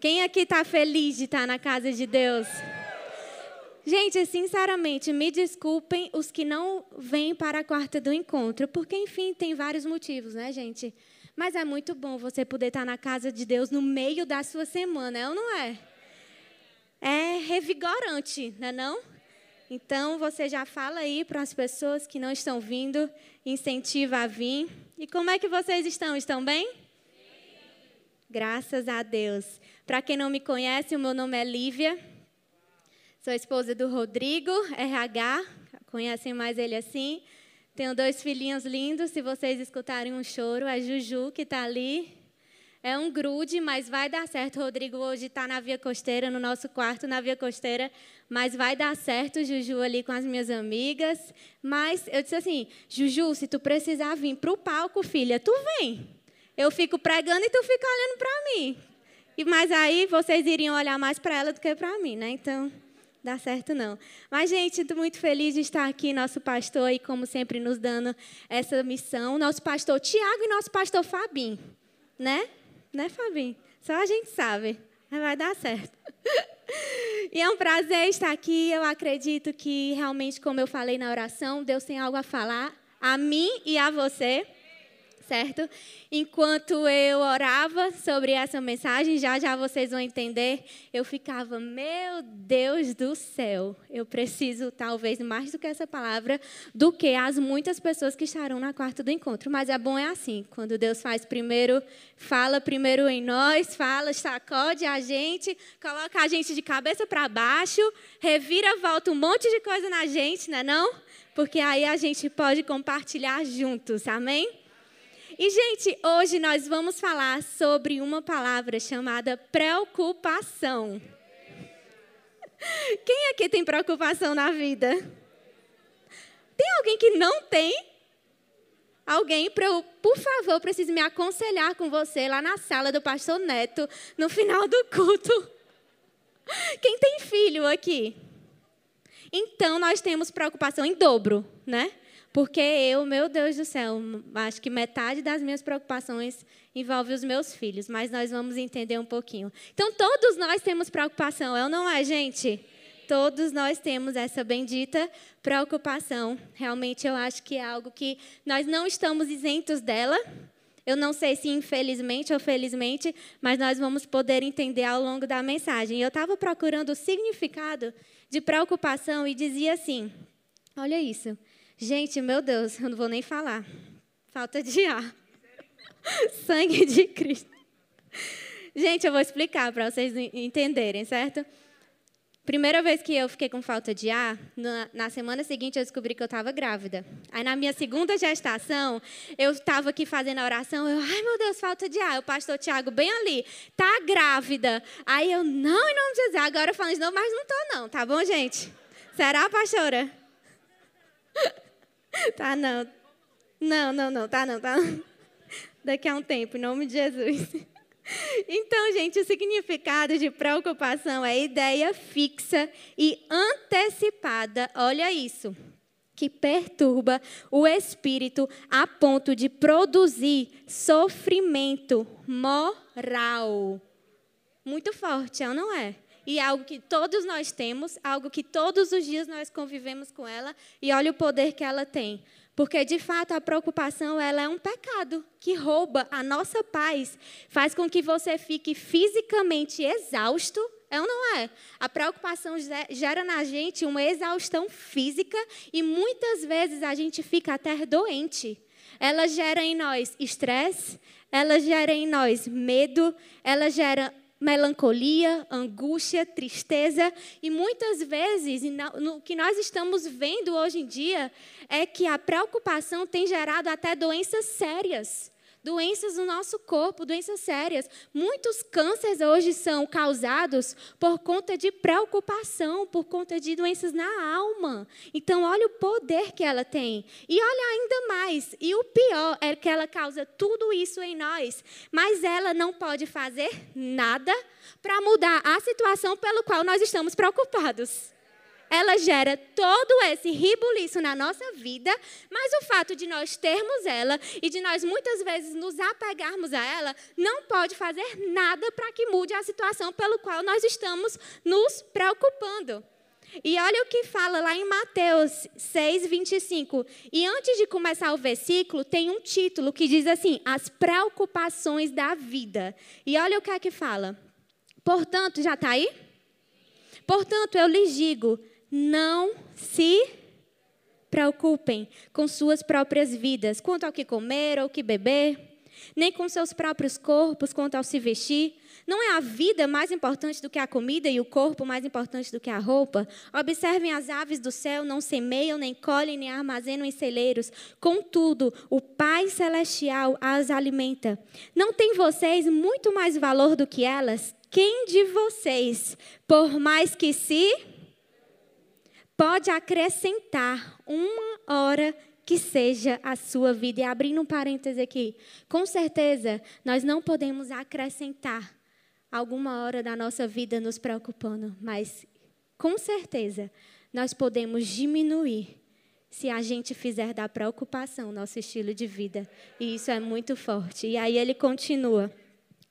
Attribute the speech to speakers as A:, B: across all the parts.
A: Quem aqui está feliz de estar tá na casa de Deus? Gente, sinceramente, me desculpem os que não vêm para a quarta do encontro, porque, enfim, tem vários motivos, né, gente? Mas é muito bom você poder estar tá na casa de Deus no meio da sua semana, é ou não é? É revigorante, não é não? Então, você já fala aí para as pessoas que não estão vindo, incentiva a vir. E como é que vocês estão? Estão bem? Graças a Deus. Para quem não me conhece, o meu nome é Lívia. Sou esposa do Rodrigo, RH. Conhecem mais ele assim. Tenho dois filhinhos lindos. Se vocês escutarem um choro, é Juju que está ali. É um grude, mas vai dar certo. O Rodrigo hoje está na Via Costeira, no nosso quarto na Via Costeira, mas vai dar certo, Juju, ali com as minhas amigas. Mas eu disse assim: Juju, se tu precisar vir para o palco, filha, tu vem. Eu fico pregando e tu fica olhando para mim. E Mas aí vocês iriam olhar mais para ela do que para mim, né? Então dá certo não. Mas, gente, estou muito feliz de estar aqui, nosso pastor, e como sempre, nos dando essa missão. Nosso pastor Tiago e nosso pastor Fabinho, né? Né, Fabinho? Só a gente sabe. Mas vai dar certo. E é um prazer estar aqui. Eu acredito que realmente, como eu falei na oração, Deus tem algo a falar a mim e a você certo? Enquanto eu orava sobre essa mensagem, já já vocês vão entender, eu ficava, meu Deus do céu, eu preciso talvez mais do que essa palavra, do que as muitas pessoas que estarão na quarta do encontro. Mas é bom é assim, quando Deus faz primeiro, fala primeiro em nós, fala, sacode a gente, coloca a gente de cabeça para baixo, revira, volta um monte de coisa na gente, né não? Porque aí a gente pode compartilhar juntos, amém? E, gente, hoje nós vamos falar sobre uma palavra chamada preocupação. Quem aqui tem preocupação na vida? Tem alguém que não tem? Alguém, por favor, precisa me aconselhar com você lá na sala do pastor Neto, no final do culto. Quem tem filho aqui? Então, nós temos preocupação em dobro, né? Porque eu, meu Deus do céu, acho que metade das minhas preocupações envolve os meus filhos, mas nós vamos entender um pouquinho. Então, todos nós temos preocupação, é ou não é, gente? Todos nós temos essa bendita preocupação. Realmente, eu acho que é algo que nós não estamos isentos dela. Eu não sei se infelizmente ou felizmente, mas nós vamos poder entender ao longo da mensagem. Eu estava procurando o significado de preocupação e dizia assim: olha isso. Gente, meu Deus, eu não vou nem falar. Falta de ar. Sangue de Cristo. Gente, eu vou explicar para vocês entenderem, certo? Primeira vez que eu fiquei com falta de ar, na, na semana seguinte eu descobri que eu estava grávida. Aí na minha segunda gestação, eu estava aqui fazendo a oração, eu, ai meu Deus, falta de ar. O pastor Tiago bem ali, tá grávida. Aí eu, não, em nome de Jesus. Agora eu falo de novo, mas não tô não, tá bom, gente? Será, pastora? Tá não. Não, não, não, tá não, tá. Daqui a um tempo, em nome de Jesus. Então, gente, o significado de preocupação é ideia fixa e antecipada. Olha isso. Que perturba o espírito a ponto de produzir sofrimento moral. Muito forte, é não é? E é algo que todos nós temos, algo que todos os dias nós convivemos com ela, e olha o poder que ela tem. Porque, de fato, a preocupação ela é um pecado que rouba a nossa paz, faz com que você fique fisicamente exausto, é ou não é? A preocupação gera na gente uma exaustão física e muitas vezes a gente fica até doente. Ela gera em nós estresse, ela gera em nós medo, ela gera melancolia, angústia, tristeza e muitas vezes no que nós estamos vendo hoje em dia é que a preocupação tem gerado até doenças sérias doenças no nosso corpo, doenças sérias. Muitos cânceres hoje são causados por conta de preocupação, por conta de doenças na alma. Então, olha o poder que ela tem. E olha ainda mais, e o pior é que ela causa tudo isso em nós, mas ela não pode fazer nada para mudar a situação pelo qual nós estamos preocupados. Ela gera todo esse ribuliço na nossa vida, mas o fato de nós termos ela e de nós muitas vezes nos apegarmos a ela, não pode fazer nada para que mude a situação pelo qual nós estamos nos preocupando. E olha o que fala lá em Mateus 6, 25. E antes de começar o versículo, tem um título que diz assim: As preocupações da vida. E olha o que é que fala. Portanto, já está aí? Portanto, eu lhes digo: não se preocupem com suas próprias vidas, quanto ao que comer ou que beber, nem com seus próprios corpos, quanto ao se vestir. Não é a vida mais importante do que a comida e o corpo mais importante do que a roupa? Observem as aves do céu, não semeiam, nem colhem, nem armazenam em celeiros. Contudo, o Pai Celestial as alimenta. Não tem vocês muito mais valor do que elas? Quem de vocês, por mais que se pode acrescentar uma hora que seja a sua vida. E abrindo um parêntese aqui, com certeza nós não podemos acrescentar alguma hora da nossa vida nos preocupando, mas com certeza nós podemos diminuir se a gente fizer da preocupação nosso estilo de vida. E isso é muito forte. E aí ele continua: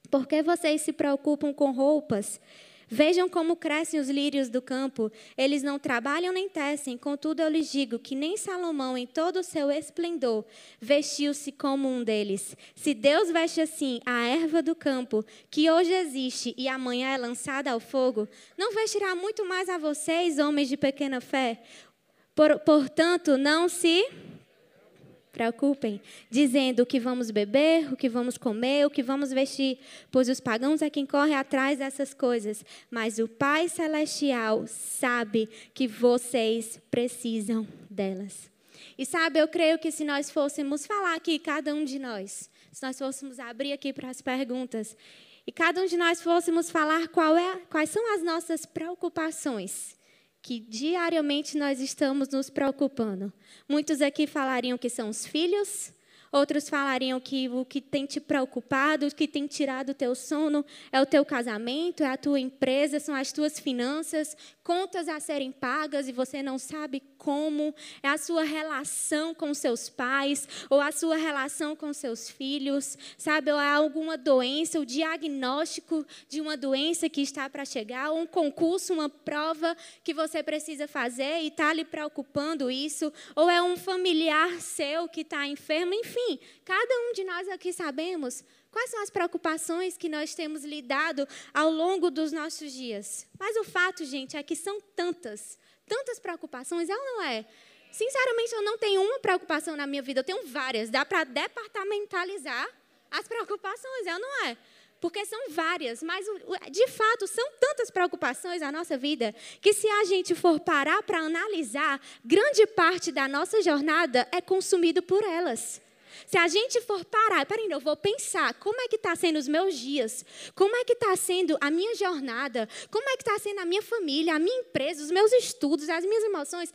A: Por que vocês se preocupam com roupas? Vejam como crescem os lírios do campo. Eles não trabalham nem tecem. Contudo, eu lhes digo que nem Salomão, em todo o seu esplendor, vestiu-se como um deles. Se Deus veste assim a erva do campo, que hoje existe e amanhã é lançada ao fogo, não vestirá muito mais a vocês, homens de pequena fé? Por, portanto, não se preocupem, dizendo o que vamos beber, o que vamos comer, o que vamos vestir, pois os pagãos é quem corre atrás dessas coisas, mas o Pai Celestial sabe que vocês precisam delas. E sabe, eu creio que se nós fôssemos falar aqui, cada um de nós, se nós fôssemos abrir aqui para as perguntas, e cada um de nós fôssemos falar é, quais são as nossas preocupações, que diariamente nós estamos nos preocupando. Muitos aqui falariam que são os filhos, Outros falariam que o que tem te preocupado, o que tem tirado o teu sono é o teu casamento, é a tua empresa, são as tuas finanças, contas a serem pagas e você não sabe como, é a sua relação com seus pais, ou a sua relação com seus filhos, sabe? Ou é alguma doença, o diagnóstico de uma doença que está para chegar, ou um concurso, uma prova que você precisa fazer e está lhe preocupando isso, ou é um familiar seu que está enfermo, enfim, cada um de nós aqui sabemos Quais são as preocupações que nós temos lidado ao longo dos nossos dias? Mas o fato, gente, é que são tantas, tantas preocupações, é ou não é? Sinceramente, eu não tenho uma preocupação na minha vida, eu tenho várias. Dá para departamentalizar as preocupações, é ou não é? Porque são várias, mas de fato são tantas preocupações na nossa vida que se a gente for parar para analisar, grande parte da nossa jornada é consumido por elas. Se a gente for parar, peraí, eu vou pensar como é que está sendo os meus dias, como é que está sendo a minha jornada, como é que está sendo a minha família, a minha empresa, os meus estudos, as minhas emoções.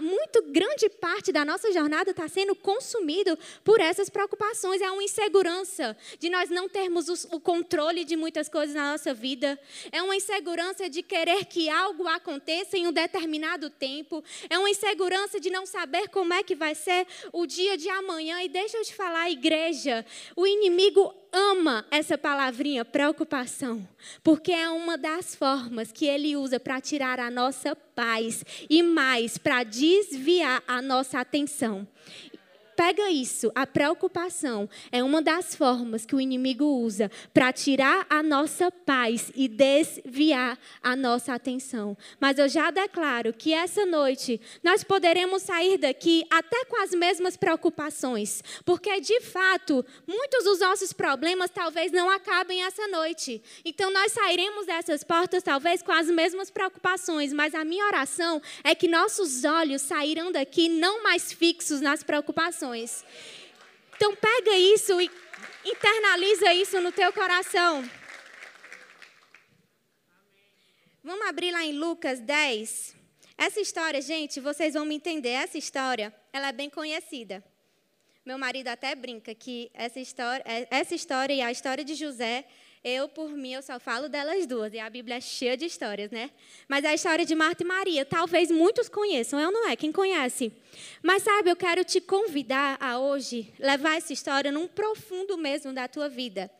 A: Muito grande parte da nossa jornada está sendo consumido por essas preocupações. É uma insegurança de nós não termos o controle de muitas coisas na nossa vida. É uma insegurança de querer que algo aconteça em um determinado tempo. É uma insegurança de não saber como é que vai ser o dia de amanhã e deixa eu te falar, igreja, o inimigo ama essa palavrinha preocupação, porque é uma das formas que ele usa para tirar a nossa paz e mais para desviar a nossa atenção. Pega isso, a preocupação é uma das formas que o inimigo usa para tirar a nossa paz e desviar a nossa atenção. Mas eu já declaro que essa noite nós poderemos sair daqui até com as mesmas preocupações, porque de fato, muitos dos nossos problemas talvez não acabem essa noite. Então nós sairemos dessas portas talvez com as mesmas preocupações, mas a minha oração é que nossos olhos sairão daqui não mais fixos nas preocupações então pega isso e internaliza isso no teu coração. Vamos abrir lá em Lucas 10. Essa história, gente, vocês vão me entender. Essa história, ela é bem conhecida. Meu marido até brinca que essa história, essa história e a história de José Eu, por mim, eu só falo delas duas. E a Bíblia é cheia de histórias, né? Mas a história de Marta e Maria, talvez muitos conheçam, eu não é? Quem conhece? Mas sabe, eu quero te convidar a hoje levar essa história num profundo mesmo da tua vida.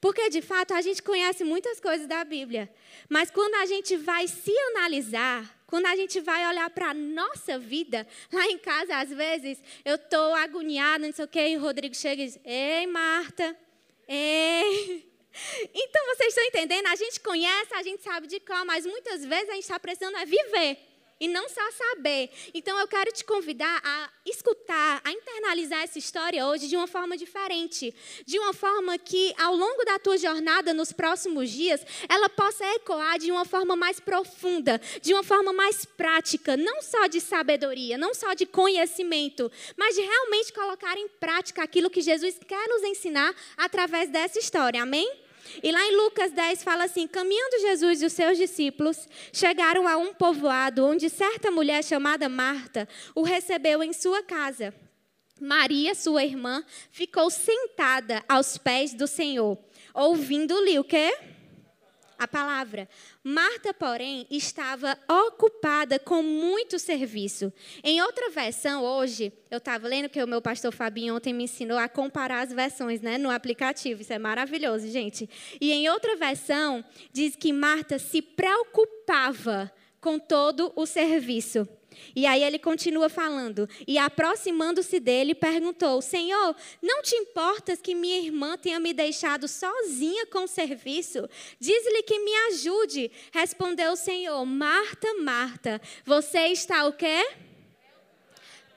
A: Porque, de fato, a gente conhece muitas coisas da Bíblia. Mas quando a gente vai se analisar, quando a gente vai olhar para a nossa vida, lá em casa, às vezes, eu estou agoniada, não sei o quê, e o Rodrigo chega e diz: Ei, Marta, ei. Então, vocês estão entendendo? A gente conhece, a gente sabe de qual, mas muitas vezes a gente está precisando é viver e não só saber. Então eu quero te convidar a escutar, a internalizar essa história hoje de uma forma diferente, de uma forma que ao longo da tua jornada nos próximos dias, ela possa ecoar de uma forma mais profunda, de uma forma mais prática, não só de sabedoria, não só de conhecimento, mas de realmente colocar em prática aquilo que Jesus quer nos ensinar através dessa história. Amém? E lá em Lucas 10 fala assim: Caminhando Jesus e os seus discípulos chegaram a um povoado onde certa mulher chamada Marta o recebeu em sua casa. Maria, sua irmã, ficou sentada aos pés do Senhor, ouvindo-lhe o quê? A palavra. Marta, porém, estava ocupada com muito serviço. Em outra versão, hoje, eu estava lendo que o meu pastor Fabinho ontem me ensinou a comparar as versões né, no aplicativo. Isso é maravilhoso, gente. E em outra versão, diz que Marta se preocupava com todo o serviço. E aí ele continua falando. E aproximando-se dele, perguntou: Senhor, não te importas que minha irmã tenha me deixado sozinha com o serviço? Diz-lhe que me ajude. Respondeu o Senhor: Marta, Marta, você está o quê?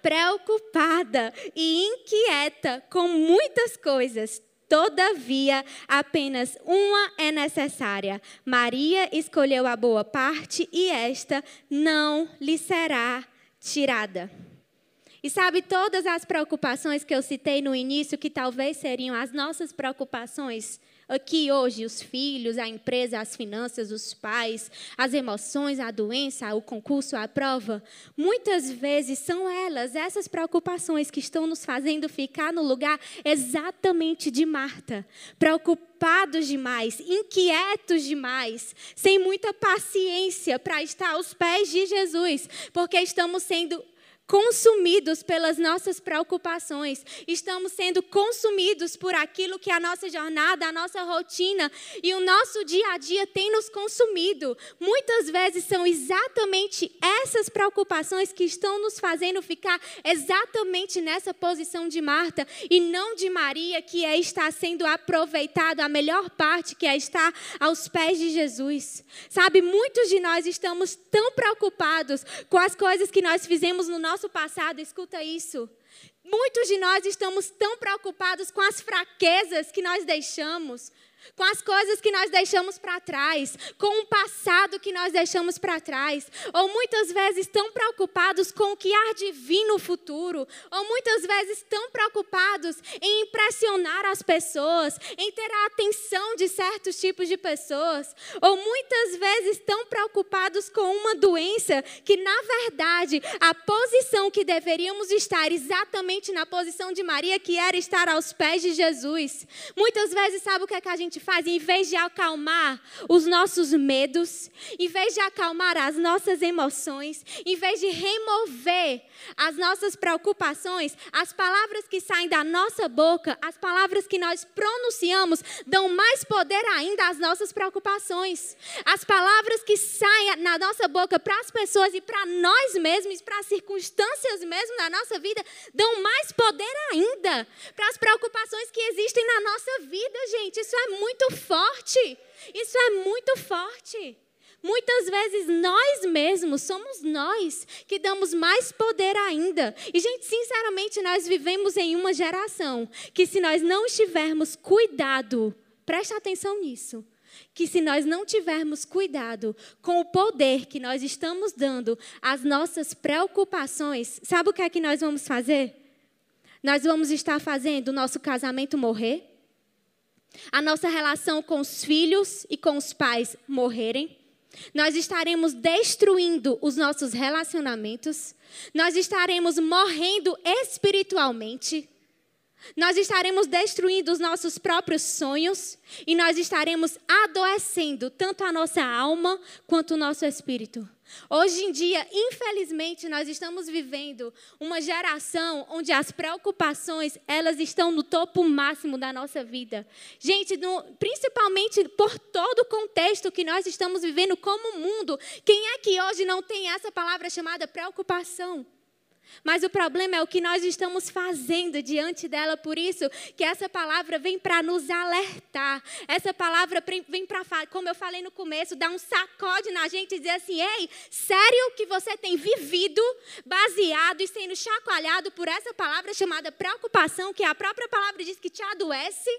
A: Preocupada e inquieta com muitas coisas. Todavia, apenas uma é necessária. Maria escolheu a boa parte e esta não lhe será tirada. E sabe, todas as preocupações que eu citei no início, que talvez seriam as nossas preocupações, aqui hoje os filhos, a empresa, as finanças, os pais, as emoções, a doença, o concurso, a prova, muitas vezes são elas, essas preocupações que estão nos fazendo ficar no lugar exatamente de Marta, preocupados demais, inquietos demais, sem muita paciência para estar aos pés de Jesus, porque estamos sendo consumidos pelas nossas preocupações, estamos sendo consumidos por aquilo que a nossa jornada, a nossa rotina e o nosso dia a dia tem nos consumido. Muitas vezes são exatamente essas preocupações que estão nos fazendo ficar exatamente nessa posição de Marta e não de Maria, que é estar sendo aproveitado, a melhor parte que é estar aos pés de Jesus. Sabe, muitos de nós estamos tão preocupados com as coisas que nós fizemos no nosso nosso passado, escuta isso. Muitos de nós estamos tão preocupados com as fraquezas que nós deixamos, com as coisas que nós deixamos para trás, com o passado que nós deixamos para trás, ou muitas vezes tão preocupados com o que há de vir no futuro, ou muitas vezes tão preocupados em impressionar as pessoas, em ter a atenção de certos tipos de pessoas, ou muitas vezes tão preocupados com uma doença que, na verdade, a posição que deveríamos estar exatamente na posição de Maria, que era estar aos pés de Jesus. Muitas vezes, sabe o que, é que a gente gente faz, em vez de acalmar os nossos medos, em vez de acalmar as nossas emoções, em vez de remover as nossas preocupações, as palavras que saem da nossa boca, as palavras que nós pronunciamos, dão mais poder ainda às nossas preocupações. As palavras que saem na nossa boca para as pessoas e para nós mesmos, para as circunstâncias mesmo na nossa vida, dão mais poder ainda para as preocupações que existem na nossa vida, gente. Isso é muito forte. Isso é muito forte. Muitas vezes nós mesmos somos nós que damos mais poder ainda. E, gente, sinceramente, nós vivemos em uma geração que, se nós não estivermos cuidado, preste atenção nisso, que se nós não tivermos cuidado com o poder que nós estamos dando às nossas preocupações, sabe o que é que nós vamos fazer? Nós vamos estar fazendo o nosso casamento morrer, a nossa relação com os filhos e com os pais morrerem, nós estaremos destruindo os nossos relacionamentos, nós estaremos morrendo espiritualmente. nós estaremos destruindo os nossos próprios sonhos e nós estaremos adoecendo tanto a nossa alma quanto o nosso espírito. Hoje em dia, infelizmente, nós estamos vivendo uma geração onde as preocupações, elas estão no topo máximo da nossa vida. Gente, no, principalmente por todo o contexto que nós estamos vivendo como mundo, quem é que hoje não tem essa palavra chamada preocupação? Mas o problema é o que nós estamos fazendo diante dela, por isso que essa palavra vem para nos alertar. Essa palavra vem para, como eu falei no começo, dar um sacode na gente e dizer assim: ei, sério que você tem vivido baseado e sendo chacoalhado por essa palavra chamada preocupação, que a própria palavra diz que te adoece?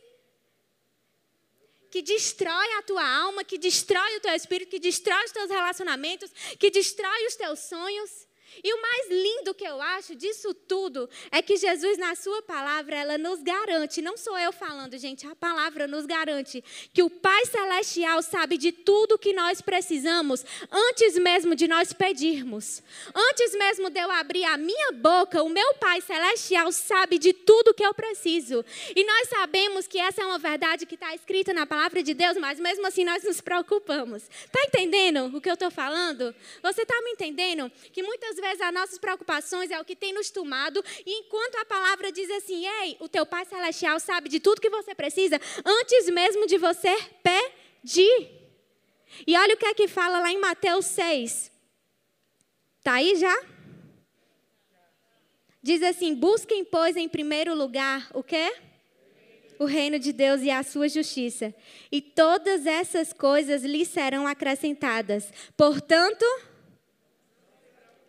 A: que destrói a tua alma, que destrói o teu espírito, que destrói os teus relacionamentos, que destrói os teus sonhos. E o mais lindo que eu acho disso tudo é que Jesus, na sua palavra, ela nos garante, não sou eu falando, gente, a palavra nos garante que o Pai Celestial sabe de tudo que nós precisamos antes mesmo de nós pedirmos. Antes mesmo de eu abrir a minha boca, o meu Pai Celestial sabe de tudo que eu preciso. E nós sabemos que essa é uma verdade que está escrita na palavra de Deus, mas mesmo assim nós nos preocupamos. Está entendendo o que eu estou falando? Você está me entendendo? Que muitas vezes as nossas preocupações é o que tem nos tomado, e enquanto a palavra diz assim: ei, o teu Pai Celestial sabe de tudo que você precisa, antes mesmo de você pedir. E olha o que é que fala lá em Mateus 6. Está aí já? Diz assim: busquem, pois, em primeiro lugar o quê? O reino de Deus e a sua justiça. E todas essas coisas lhes serão acrescentadas. Portanto,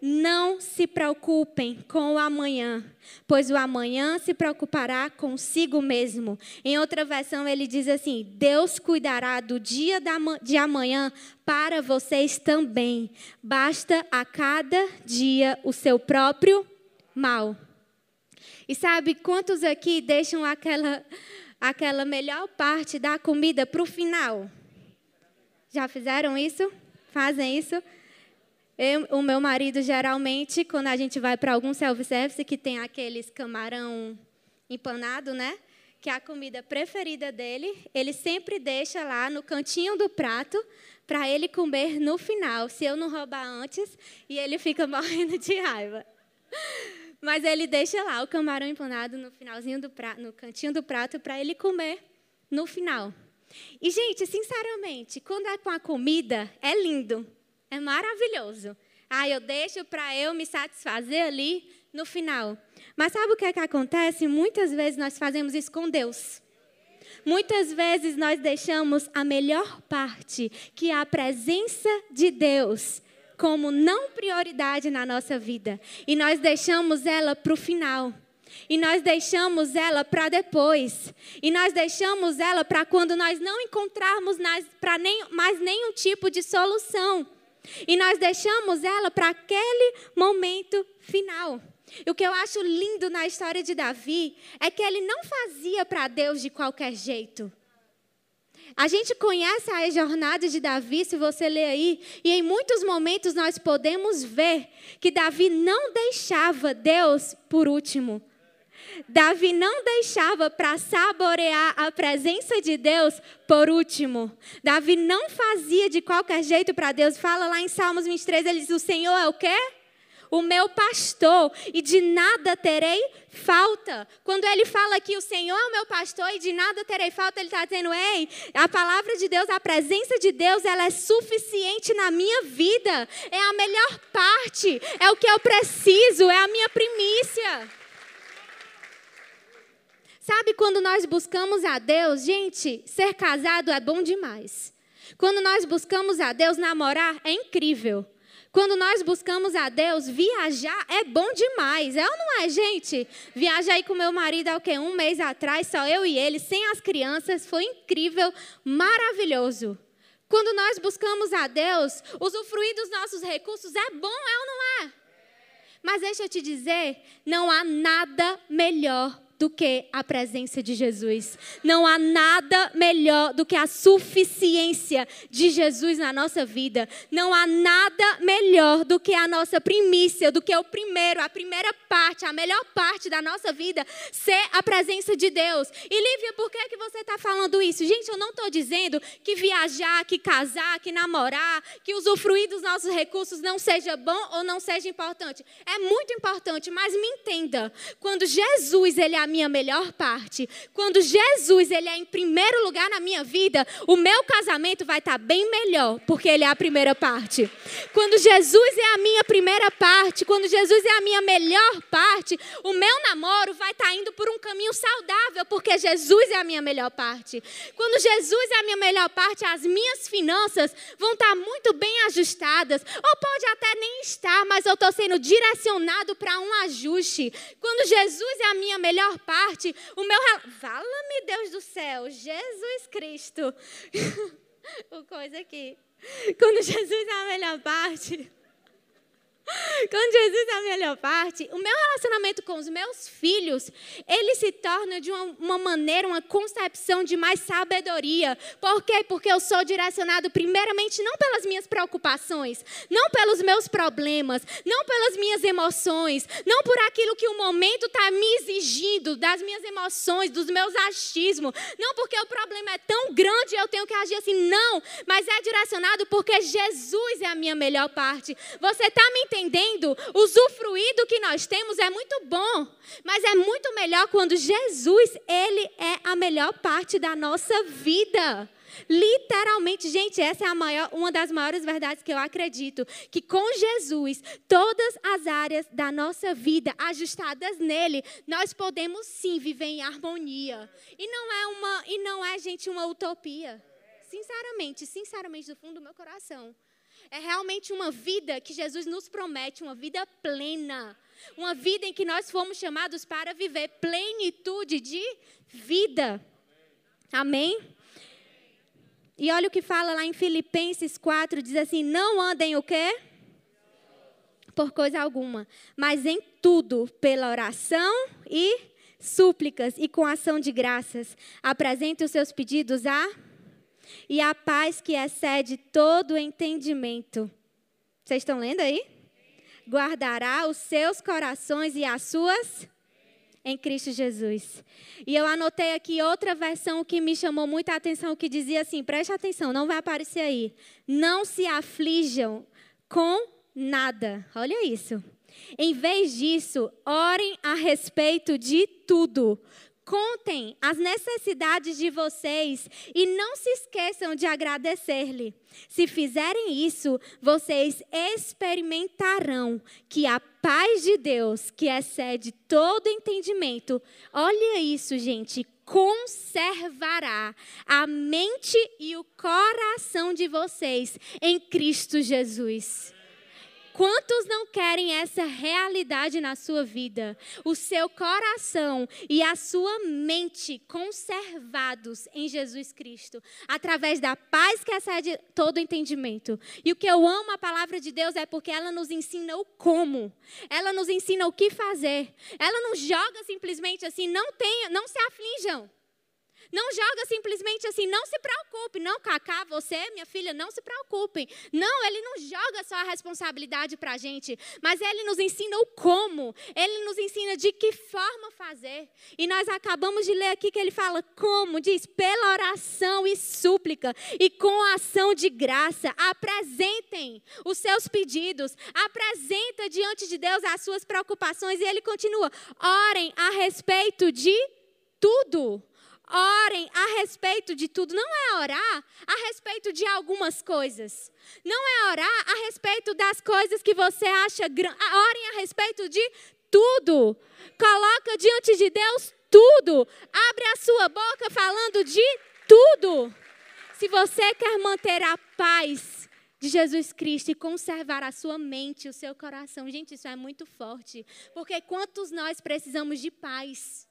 A: não se preocupem com o amanhã, pois o amanhã se preocupará consigo mesmo. Em outra versão, ele diz assim: Deus cuidará do dia de amanhã para vocês também. Basta a cada dia o seu próprio mal. E sabe quantos aqui deixam aquela, aquela melhor parte da comida para o final? Já fizeram isso? Fazem isso? Eu, o meu marido, geralmente, quando a gente vai para algum self-service que tem aqueles camarão empanado, né? Que é a comida preferida dele, ele sempre deixa lá no cantinho do prato para ele comer no final, se eu não roubar antes, e ele fica morrendo de raiva. Mas ele deixa lá o camarão empanado no finalzinho do prato, no cantinho do prato para ele comer no final. E gente, sinceramente, quando é com a comida, é lindo. É maravilhoso. Ah, eu deixo para eu me satisfazer ali no final. Mas sabe o que é que acontece? Muitas vezes nós fazemos isso com Deus. Muitas vezes nós deixamos a melhor parte, que é a presença de Deus, como não prioridade na nossa vida. E nós deixamos ela para o final. E nós deixamos ela para depois. E nós deixamos ela para quando nós não encontrarmos nem, mais nenhum tipo de solução. E nós deixamos ela para aquele momento final. E o que eu acho lindo na história de Davi é que ele não fazia para Deus de qualquer jeito. A gente conhece a jornada de Davi, se você ler aí, e em muitos momentos nós podemos ver que Davi não deixava Deus por último. Davi não deixava para saborear a presença de Deus por último. Davi não fazia de qualquer jeito para Deus. Fala lá em Salmos 23, ele diz: O Senhor é o quê? o meu pastor, e de nada terei falta. Quando ele fala que o Senhor é o meu pastor e de nada terei falta, ele está dizendo: ei, a palavra de Deus, a presença de Deus, ela é suficiente na minha vida, é a melhor parte, é o que eu preciso, é a minha primícia. Sabe quando nós buscamos a Deus, gente, ser casado é bom demais. Quando nós buscamos a Deus, namorar é incrível. Quando nós buscamos a Deus, viajar é bom demais. É ou não é, gente? Viajei com meu marido há o quê? Um mês atrás, só eu e ele, sem as crianças. Foi incrível, maravilhoso. Quando nós buscamos a Deus, usufruir dos nossos recursos é bom, é ou não é? Mas deixa eu te dizer, não há nada melhor do que a presença de Jesus. Não há nada melhor do que a suficiência de Jesus na nossa vida. Não há nada melhor do que a nossa primícia, do que o primeiro, a primeira parte, a melhor parte da nossa vida ser a presença de Deus. E Lívia, por que, que você está falando isso? Gente, eu não estou dizendo que viajar, que casar, que namorar, que usufruir dos nossos recursos não seja bom ou não seja importante. É muito importante, mas me entenda. Quando Jesus ele é minha melhor parte, quando Jesus ele é em primeiro lugar na minha vida, o meu casamento vai estar tá bem melhor, porque ele é a primeira parte. Quando Jesus é a minha primeira parte, quando Jesus é a minha melhor parte, o meu namoro vai estar tá indo por um caminho saudável, porque Jesus é a minha melhor parte. Quando Jesus é a minha melhor parte, as minhas finanças vão estar tá muito bem ajustadas, ou pode até nem estar, mas eu estou sendo direcionado para um ajuste. Quando Jesus é a minha melhor parte, o meu. Fala-me, Deus do céu, Jesus Cristo. o coisa aqui. Quando Jesus é a melhor parte. Quando Jesus é a melhor parte, o meu relacionamento com os meus filhos, ele se torna de uma, uma, maneira, uma concepção de mais sabedoria. Por quê? Porque eu sou direcionado primeiramente não pelas minhas preocupações, não pelos meus problemas, não pelas minhas emoções, não por aquilo que o momento está me exigindo, das minhas emoções, dos meus achismos, não porque o problema é tão grande eu tenho que agir assim, não, mas é direcionado porque Jesus é a minha melhor parte. Você está me entendendo? Entendendo, usufruir do que nós temos é muito bom, mas é muito melhor quando Jesus, ele é a melhor parte da nossa vida. Literalmente, gente, essa é maior, uma das maiores verdades que eu acredito, que com Jesus, todas as áreas da nossa vida ajustadas nele, nós podemos sim viver em harmonia. E não é uma, e não é, gente, uma utopia. Sinceramente, sinceramente do fundo do meu coração. É realmente uma vida que Jesus nos promete, uma vida plena. Uma vida em que nós fomos chamados para viver plenitude de vida. Amém? E olha o que fala lá em Filipenses 4, diz assim: "Não andem o quê? Por coisa alguma, mas em tudo pela oração e súplicas e com ação de graças, apresente os seus pedidos a e a paz que excede todo entendimento. Vocês estão lendo aí? Guardará os seus corações e as suas em Cristo Jesus. E eu anotei aqui outra versão que me chamou muita atenção, que dizia assim: preste atenção, não vai aparecer aí. Não se aflijam com nada. Olha isso. Em vez disso, orem a respeito de tudo, Contem as necessidades de vocês e não se esqueçam de agradecer-lhe. Se fizerem isso, vocês experimentarão que a paz de Deus, que excede todo entendimento, olha isso, gente, conservará a mente e o coração de vocês em Cristo Jesus. Quantos não querem essa realidade na sua vida? O seu coração e a sua mente conservados em Jesus Cristo, através da paz que excede todo entendimento. E o que eu amo a palavra de Deus é porque ela nos ensina o como. Ela nos ensina o que fazer. Ela não joga simplesmente assim, não tenha, não se aflijam. Não joga simplesmente assim, não se preocupe. Não, Cacá, você, minha filha, não se preocupem. Não, ele não joga só a responsabilidade para a gente, mas ele nos ensina o como. Ele nos ensina de que forma fazer. E nós acabamos de ler aqui que ele fala como, diz, pela oração e súplica e com ação de graça, apresentem os seus pedidos, apresenta diante de Deus as suas preocupações e ele continua: orem a respeito de tudo orem a respeito de tudo. Não é orar a respeito de algumas coisas. Não é orar a respeito das coisas que você acha grandes. Orem a respeito de tudo. Coloca diante de Deus tudo. Abre a sua boca falando de tudo. Se você quer manter a paz de Jesus Cristo e conservar a sua mente, o seu coração, gente, isso é muito forte. Porque quantos nós precisamos de paz?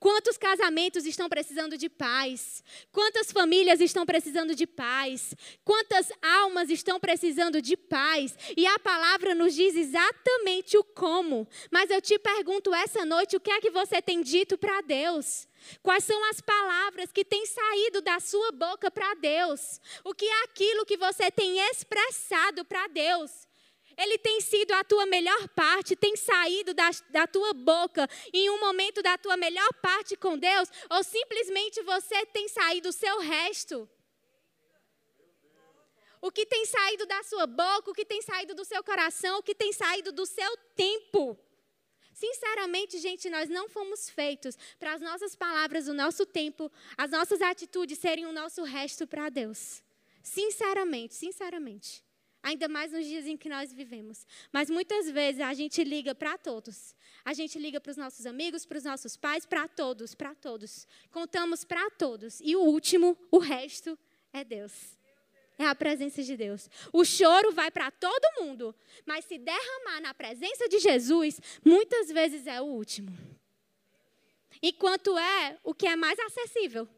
A: Quantos casamentos estão precisando de paz? Quantas famílias estão precisando de paz? Quantas almas estão precisando de paz? E a palavra nos diz exatamente o como. Mas eu te pergunto essa noite, o que é que você tem dito para Deus? Quais são as palavras que têm saído da sua boca para Deus? O que é aquilo que você tem expressado para Deus? Ele tem sido a tua melhor parte, tem saído da, da tua boca em um momento da tua melhor parte com Deus, ou simplesmente você tem saído o seu resto? O que tem saído da sua boca, o que tem saído do seu coração, o que tem saído do seu tempo? Sinceramente, gente, nós não fomos feitos para as nossas palavras, o nosso tempo, as nossas atitudes serem o nosso resto para Deus. Sinceramente, sinceramente. Ainda mais nos dias em que nós vivemos. Mas muitas vezes a gente liga para todos. A gente liga para os nossos amigos, para os nossos pais, para todos, para todos. Contamos para todos. E o último, o resto, é Deus. É a presença de Deus. O choro vai para todo mundo. Mas se derramar na presença de Jesus, muitas vezes é o último. Enquanto é o que é mais acessível.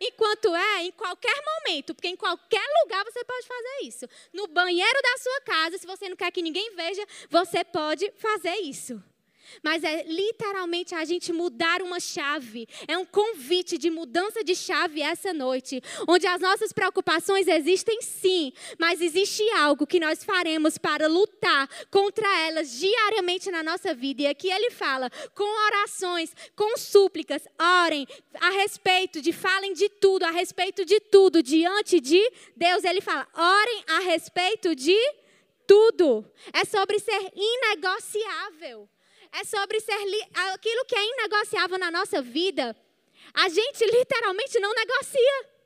A: Enquanto é em qualquer momento, porque em qualquer lugar você pode fazer isso. No banheiro da sua casa, se você não quer que ninguém veja, você pode fazer isso. Mas é literalmente a gente mudar uma chave. É um convite de mudança de chave essa noite. Onde as nossas preocupações existem sim, mas existe algo que nós faremos para lutar contra elas diariamente na nossa vida. E aqui ele fala: com orações, com súplicas, orem a respeito de, falem de tudo, a respeito de tudo, diante de Deus. Ele fala: orem a respeito de tudo. É sobre ser inegociável é sobre ser aquilo que é inegociável na nossa vida. A gente literalmente não negocia.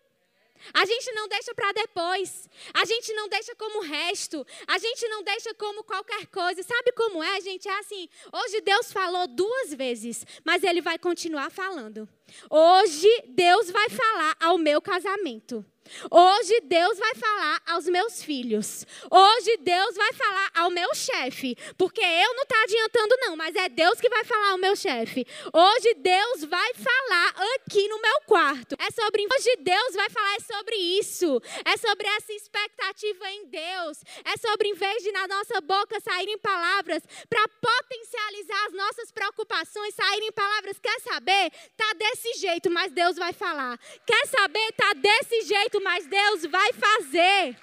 A: A gente não deixa para depois. A gente não deixa como resto. A gente não deixa como qualquer coisa. Sabe como é, gente? É assim. Hoje Deus falou duas vezes, mas Ele vai continuar falando. Hoje Deus vai falar ao meu casamento. Hoje Deus vai falar aos meus filhos. Hoje Deus vai falar ao meu chefe. Porque eu não estou adiantando, não, mas é Deus que vai falar ao meu chefe. Hoje Deus vai falar aqui no meu quarto. É sobre. Hoje Deus vai falar é sobre isso. É sobre essa expectativa em Deus. É sobre, em vez de na nossa boca saírem palavras para potencializar as nossas preocupações, saírem palavras. Quer saber? Tá desse jeito, mas Deus vai falar. Quer saber? Tá desse jeito, mas Deus vai fazer.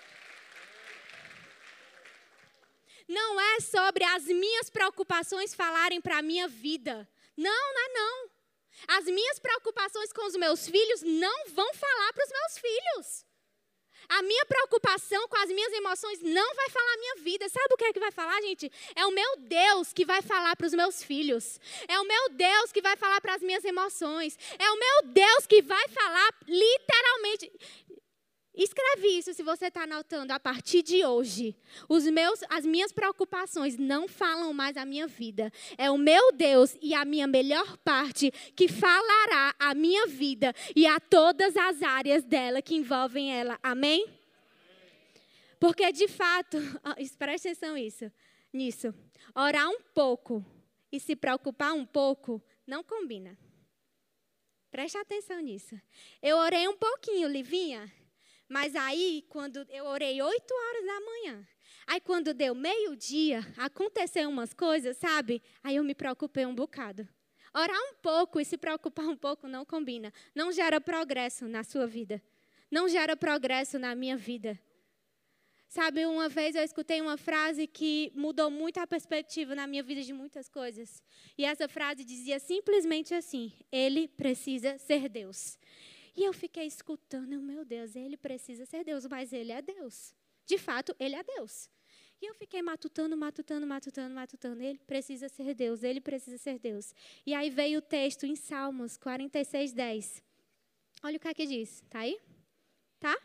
A: Não é sobre as minhas preocupações falarem para a minha vida. Não, não é não. As minhas preocupações com os meus filhos não vão falar para os meus filhos. A minha preocupação com as minhas emoções não vai falar a minha vida. Sabe o que é que vai falar, gente? É o meu Deus que vai falar para os meus filhos. É o meu Deus que vai falar para as minhas emoções. É o meu Deus que vai falar literalmente. Escreve isso se você está anotando a partir de hoje. Os meus, as minhas preocupações não falam mais a minha vida. É o meu Deus e a minha melhor parte que falará a minha vida e a todas as áreas dela que envolvem ela. Amém? Porque de fato, preste atenção isso, nisso. Orar um pouco e se preocupar um pouco não combina. Preste atenção nisso. Eu orei um pouquinho, Livinha. Mas aí, quando eu orei 8 horas da manhã, aí quando deu meio-dia, aconteceu umas coisas, sabe? Aí eu me preocupei um bocado. Orar um pouco e se preocupar um pouco não combina. Não gera progresso na sua vida. Não gera progresso na minha vida. Sabe, uma vez eu escutei uma frase que mudou muito a perspectiva na minha vida de muitas coisas. E essa frase dizia simplesmente assim: Ele precisa ser Deus. E eu fiquei escutando, eu, meu Deus, ele precisa ser Deus, mas ele é Deus. De fato, ele é Deus. E eu fiquei matutando, matutando, matutando, matutando. Ele precisa ser Deus, ele precisa ser Deus. E aí veio o texto em Salmos 46, 10. Olha o que é que diz. Tá aí? Tá?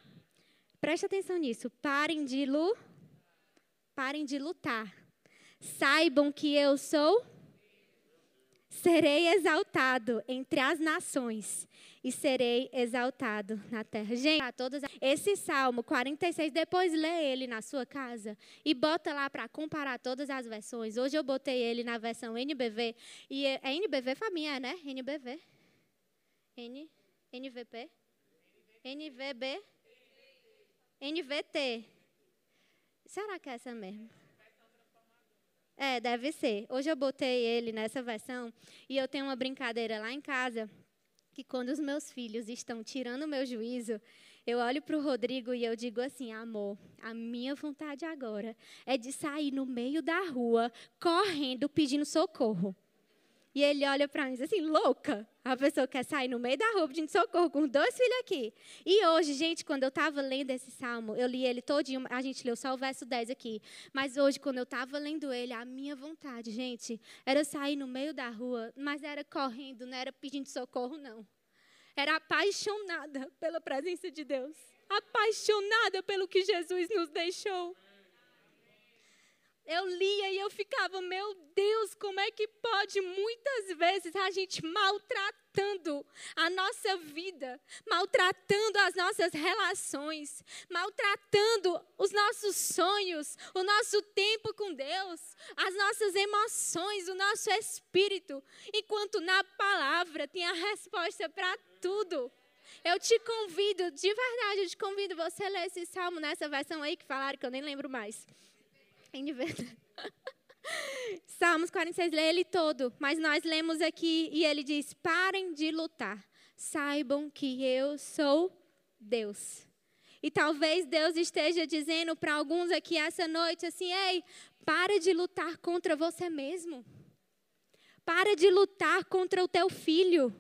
A: Preste atenção nisso. Parem de lu... Parem de lutar. Saibam que eu sou serei exaltado entre as nações e serei exaltado na terra. Gente, todas esse Salmo 46, depois lê ele na sua casa e bota lá para comparar todas as versões. Hoje eu botei ele na versão NBV e é NBV família, né? NBV. N, NVP? NVB? NVT. Será que é essa mesmo? É, deve ser. Hoje eu botei ele nessa versão e eu tenho uma brincadeira lá em casa que quando os meus filhos estão tirando o meu juízo, eu olho para o Rodrigo e eu digo assim: amor, a minha vontade agora é de sair no meio da rua, correndo, pedindo socorro. E ele olha para mim e diz assim: louca, a pessoa quer sair no meio da rua pedindo socorro com dois filhos aqui. E hoje, gente, quando eu estava lendo esse salmo, eu li ele todinho, a gente leu só o verso 10 aqui. Mas hoje, quando eu estava lendo ele, a minha vontade, gente, era sair no meio da rua, mas era correndo, não era pedindo socorro, não. Era apaixonada pela presença de Deus. Apaixonada pelo que Jesus nos deixou. Eu lia e eu ficava, meu Deus, como é que pode muitas vezes a gente maltratando a nossa vida, maltratando as nossas relações, maltratando os nossos sonhos, o nosso tempo com Deus, as nossas emoções, o nosso espírito, enquanto na palavra tem a resposta para tudo. Eu te convido, de verdade, eu te convido você a ler esse salmo nessa versão aí que falaram que eu nem lembro mais. Salmos 46, lê ele todo, mas nós lemos aqui e ele diz: parem de lutar, saibam que eu sou Deus. E talvez Deus esteja dizendo para alguns aqui essa noite assim: ei, para de lutar contra você mesmo. Para de lutar contra o teu filho.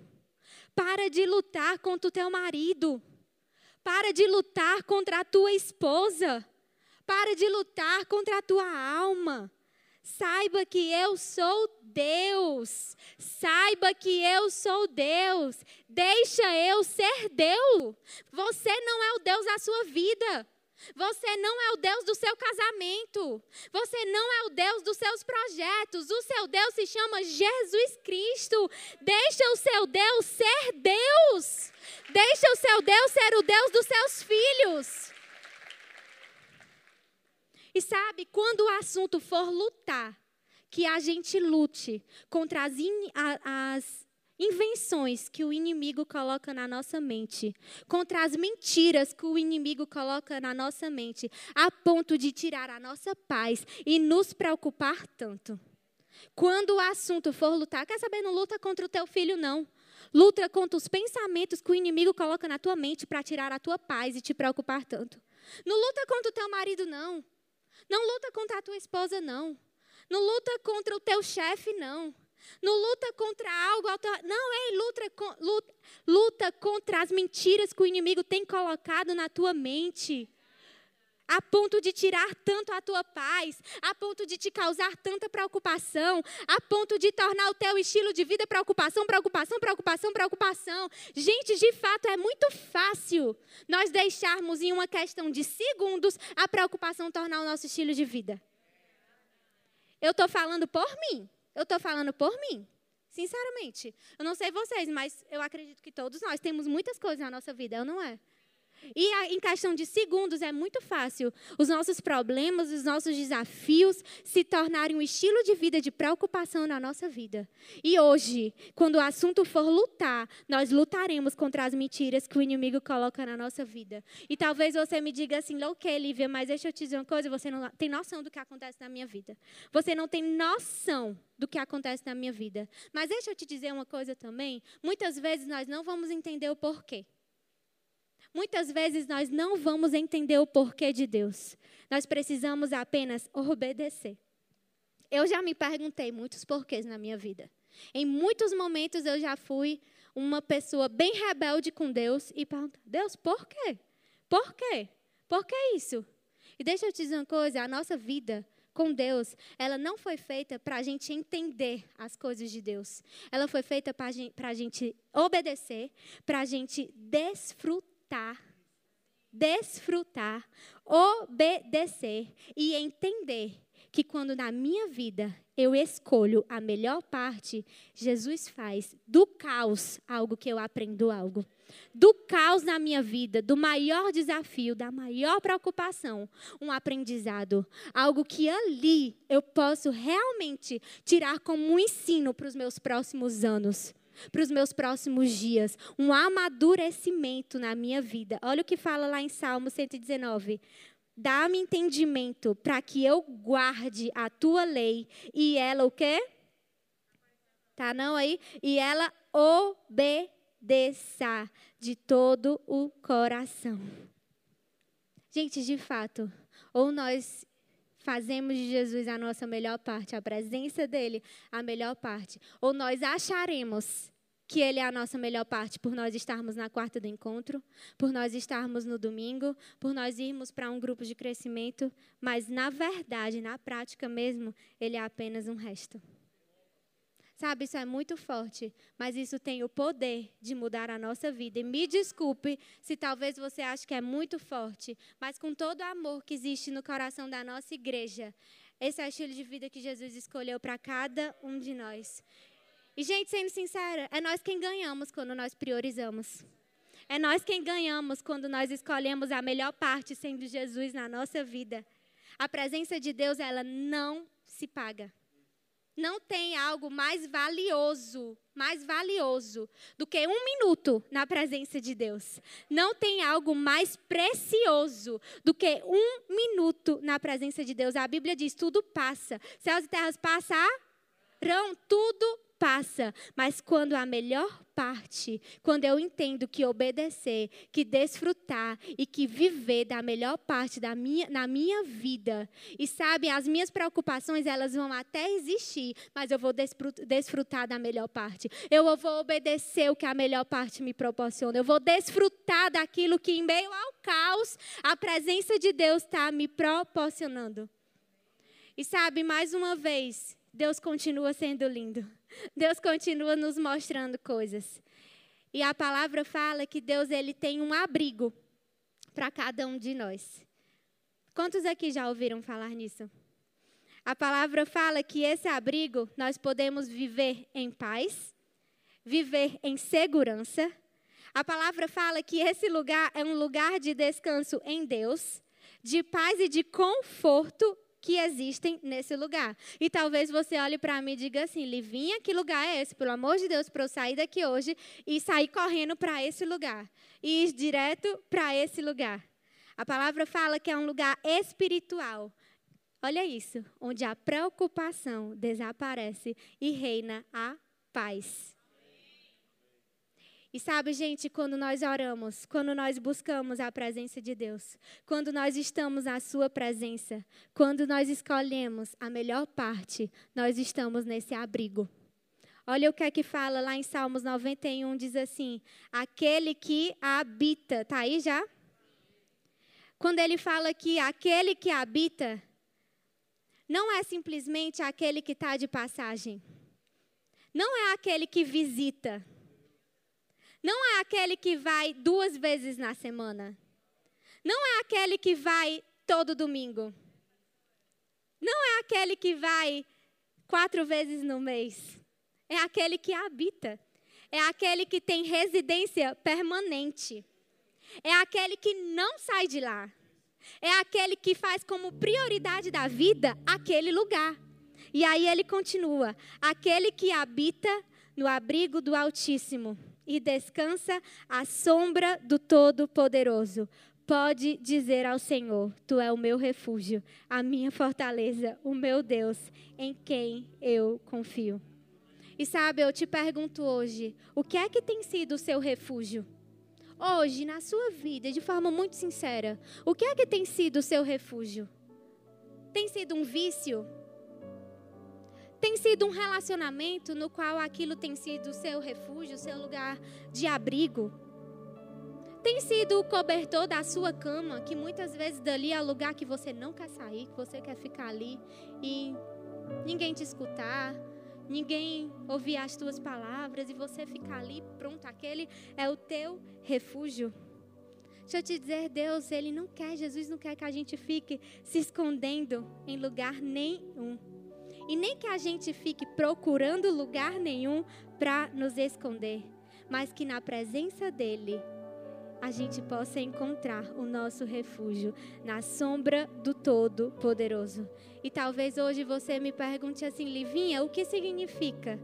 A: Para de lutar contra o teu marido. Para de lutar contra a tua esposa. Para de lutar contra a tua alma. Saiba que eu sou Deus. Saiba que eu sou Deus. Deixa eu ser Deus. Você não é o Deus da sua vida. Você não é o Deus do seu casamento. Você não é o Deus dos seus projetos. O seu Deus se chama Jesus Cristo. Deixa o seu Deus ser Deus. Deixa o seu Deus ser o Deus dos seus filhos. E sabe, quando o assunto for lutar, que a gente lute contra as, in, a, as invenções que o inimigo coloca na nossa mente, contra as mentiras que o inimigo coloca na nossa mente, a ponto de tirar a nossa paz e nos preocupar tanto. Quando o assunto for lutar, quer saber, não luta contra o teu filho, não. Luta contra os pensamentos que o inimigo coloca na tua mente para tirar a tua paz e te preocupar tanto. Não luta contra o teu marido, não. Não luta contra a tua esposa, não. Não luta contra o teu chefe, não. Não luta contra algo. Não, é luta, luta, contra as mentiras que o inimigo tem colocado na tua mente. A ponto de tirar tanto a tua paz, a ponto de te causar tanta preocupação, a ponto de tornar o teu estilo de vida preocupação, preocupação, preocupação, preocupação. Gente, de fato é muito fácil nós deixarmos em uma questão de segundos a preocupação tornar o nosso estilo de vida. Eu estou falando por mim. Eu estou falando por mim. Sinceramente. Eu não sei vocês, mas eu acredito que todos nós temos muitas coisas na nossa vida, eu não é? E em questão de segundos é muito fácil os nossos problemas, os nossos desafios se tornarem um estilo de vida de preocupação na nossa vida. E hoje, quando o assunto for lutar, nós lutaremos contra as mentiras que o inimigo coloca na nossa vida. E talvez você me diga assim, ok, Lívia, mas deixa eu te dizer uma coisa, você não tem noção do que acontece na minha vida. Você não tem noção do que acontece na minha vida. Mas deixa eu te dizer uma coisa também, muitas vezes nós não vamos entender o porquê. Muitas vezes nós não vamos entender o porquê de Deus. Nós precisamos apenas obedecer. Eu já me perguntei muitos porquês na minha vida. Em muitos momentos eu já fui uma pessoa bem rebelde com Deus e perguntei: Deus, por quê? Por quê? Por que isso? E deixa eu te dizer uma coisa: a nossa vida com Deus, ela não foi feita para a gente entender as coisas de Deus. Ela foi feita para a gente obedecer, para a gente desfrutar desfrutar, desfrutar, obedecer e entender que quando na minha vida eu escolho a melhor parte, Jesus faz do caos algo que eu aprendo algo. Do caos na minha vida, do maior desafio, da maior preocupação, um aprendizado. Algo que ali eu posso realmente tirar como um ensino para os meus próximos anos. Para os meus próximos dias, um amadurecimento na minha vida. Olha o que fala lá em Salmo 119. Dá-me entendimento para que eu guarde a tua lei e ela o quê? Tá não aí? E ela obedeça de todo o coração. Gente, de fato, ou nós fazemos de Jesus a nossa melhor parte, a presença dele a melhor parte, ou nós acharemos que ele é a nossa melhor parte por nós estarmos na quarta do encontro, por nós estarmos no domingo, por nós irmos para um grupo de crescimento, mas na verdade, na prática mesmo, ele é apenas um resto. Sabe, isso é muito forte, mas isso tem o poder de mudar a nossa vida. E me desculpe se talvez você ache que é muito forte, mas com todo o amor que existe no coração da nossa igreja, esse é o estilo de vida que Jesus escolheu para cada um de nós. E, gente, sendo sincera, é nós quem ganhamos quando nós priorizamos. É nós quem ganhamos quando nós escolhemos a melhor parte, sendo Jesus na nossa vida. A presença de Deus, ela não se paga. Não tem algo mais valioso, mais valioso do que um minuto na presença de Deus. Não tem algo mais precioso do que um minuto na presença de Deus. A Bíblia diz: tudo passa. Céus e terras passarão, tudo passa, mas quando a melhor parte, quando eu entendo que obedecer, que desfrutar e que viver da melhor parte da minha, na minha vida, e sabe, as minhas preocupações elas vão até existir, mas eu vou desfrutar da melhor parte. Eu vou obedecer o que a melhor parte me proporciona. Eu vou desfrutar daquilo que em meio ao caos a presença de Deus está me proporcionando. E sabe, mais uma vez, Deus continua sendo lindo. Deus continua nos mostrando coisas. E a palavra fala que Deus ele tem um abrigo para cada um de nós. Quantos aqui já ouviram falar nisso? A palavra fala que esse abrigo nós podemos viver em paz, viver em segurança. A palavra fala que esse lugar é um lugar de descanso em Deus, de paz e de conforto que existem nesse lugar. E talvez você olhe para mim e diga assim: Livinha, que lugar é esse? Pelo amor de Deus, para eu sair daqui hoje e sair correndo para esse lugar. E ir direto para esse lugar. A palavra fala que é um lugar espiritual. Olha isso, onde a preocupação desaparece e reina a paz. E sabe, gente, quando nós oramos, quando nós buscamos a presença de Deus, quando nós estamos na Sua presença, quando nós escolhemos a melhor parte, nós estamos nesse abrigo. Olha o que é que fala lá em Salmos 91, diz assim: aquele que habita, está aí já? Quando ele fala que aquele que habita, não é simplesmente aquele que está de passagem, não é aquele que visita não é aquele que vai duas vezes na semana. Não é aquele que vai todo domingo. Não é aquele que vai quatro vezes no mês. É aquele que habita. É aquele que tem residência permanente. É aquele que não sai de lá. É aquele que faz como prioridade da vida aquele lugar. E aí ele continua: aquele que habita no abrigo do Altíssimo e descansa à sombra do Todo-Poderoso. Pode dizer ao Senhor: Tu é o meu refúgio, a minha fortaleza, o meu Deus, em quem eu confio. E sabe, eu te pergunto hoje: o que é que tem sido o seu refúgio? Hoje, na sua vida, de forma muito sincera, o que é que tem sido o seu refúgio? Tem sido um vício? Tem sido um relacionamento no qual aquilo tem sido o seu refúgio, seu lugar de abrigo. Tem sido o cobertor da sua cama, que muitas vezes dali é o lugar que você não quer sair, que você quer ficar ali e ninguém te escutar, ninguém ouvir as tuas palavras e você ficar ali, pronto, aquele é o teu refúgio. Deixa eu te dizer, Deus, Ele não quer, Jesus não quer que a gente fique se escondendo em lugar nenhum. E nem que a gente fique procurando lugar nenhum para nos esconder, mas que na presença dEle a gente possa encontrar o nosso refúgio na sombra do Todo-Poderoso. E talvez hoje você me pergunte assim, Livinha, o que significa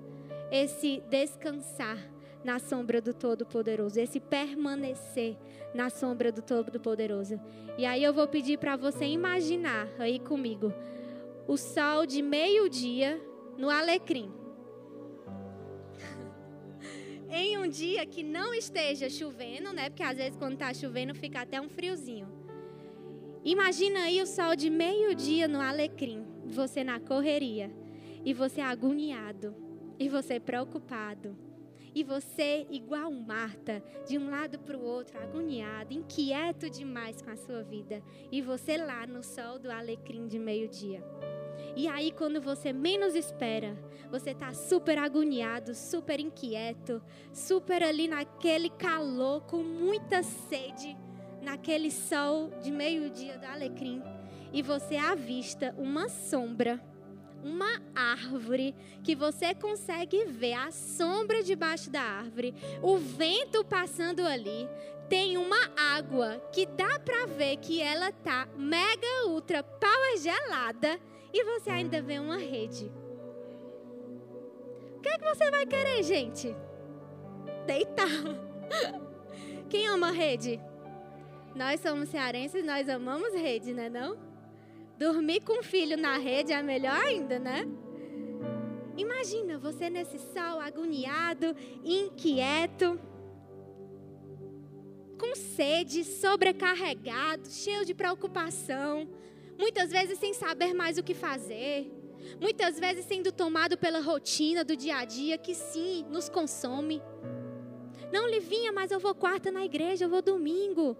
A: esse descansar na sombra do Todo-Poderoso, esse permanecer na sombra do Todo-Poderoso. E aí eu vou pedir para você imaginar aí comigo o sol de meio-dia no alecrim. em um dia que não esteja chovendo, né? Porque às vezes quando está chovendo fica até um friozinho. Imagina aí o sol de meio-dia no alecrim, você na correria, e você agoniado, e você preocupado e você, igual Marta, de um lado para o outro, agoniado, inquieto demais com a sua vida. E você lá no sol do alecrim de meio-dia. E aí, quando você menos espera, você está super agoniado, super inquieto, super ali naquele calor, com muita sede, naquele sol de meio-dia do alecrim. E você avista uma sombra uma árvore que você consegue ver a sombra debaixo da árvore, o vento passando ali, tem uma água que dá para ver que ela tá mega ultra power gelada e você ainda vê uma rede. O que, é que você vai querer, gente? Deitar. Quem ama rede? Nós somos cearenses, nós amamos rede, né não? É não? Dormir com o filho na rede é melhor ainda, né? Imagina você nesse sol agoniado, inquieto, com sede, sobrecarregado, cheio de preocupação, muitas vezes sem saber mais o que fazer, muitas vezes sendo tomado pela rotina do dia a dia que sim, nos consome. Não, Livinha, mas eu vou quarta na igreja, eu vou domingo.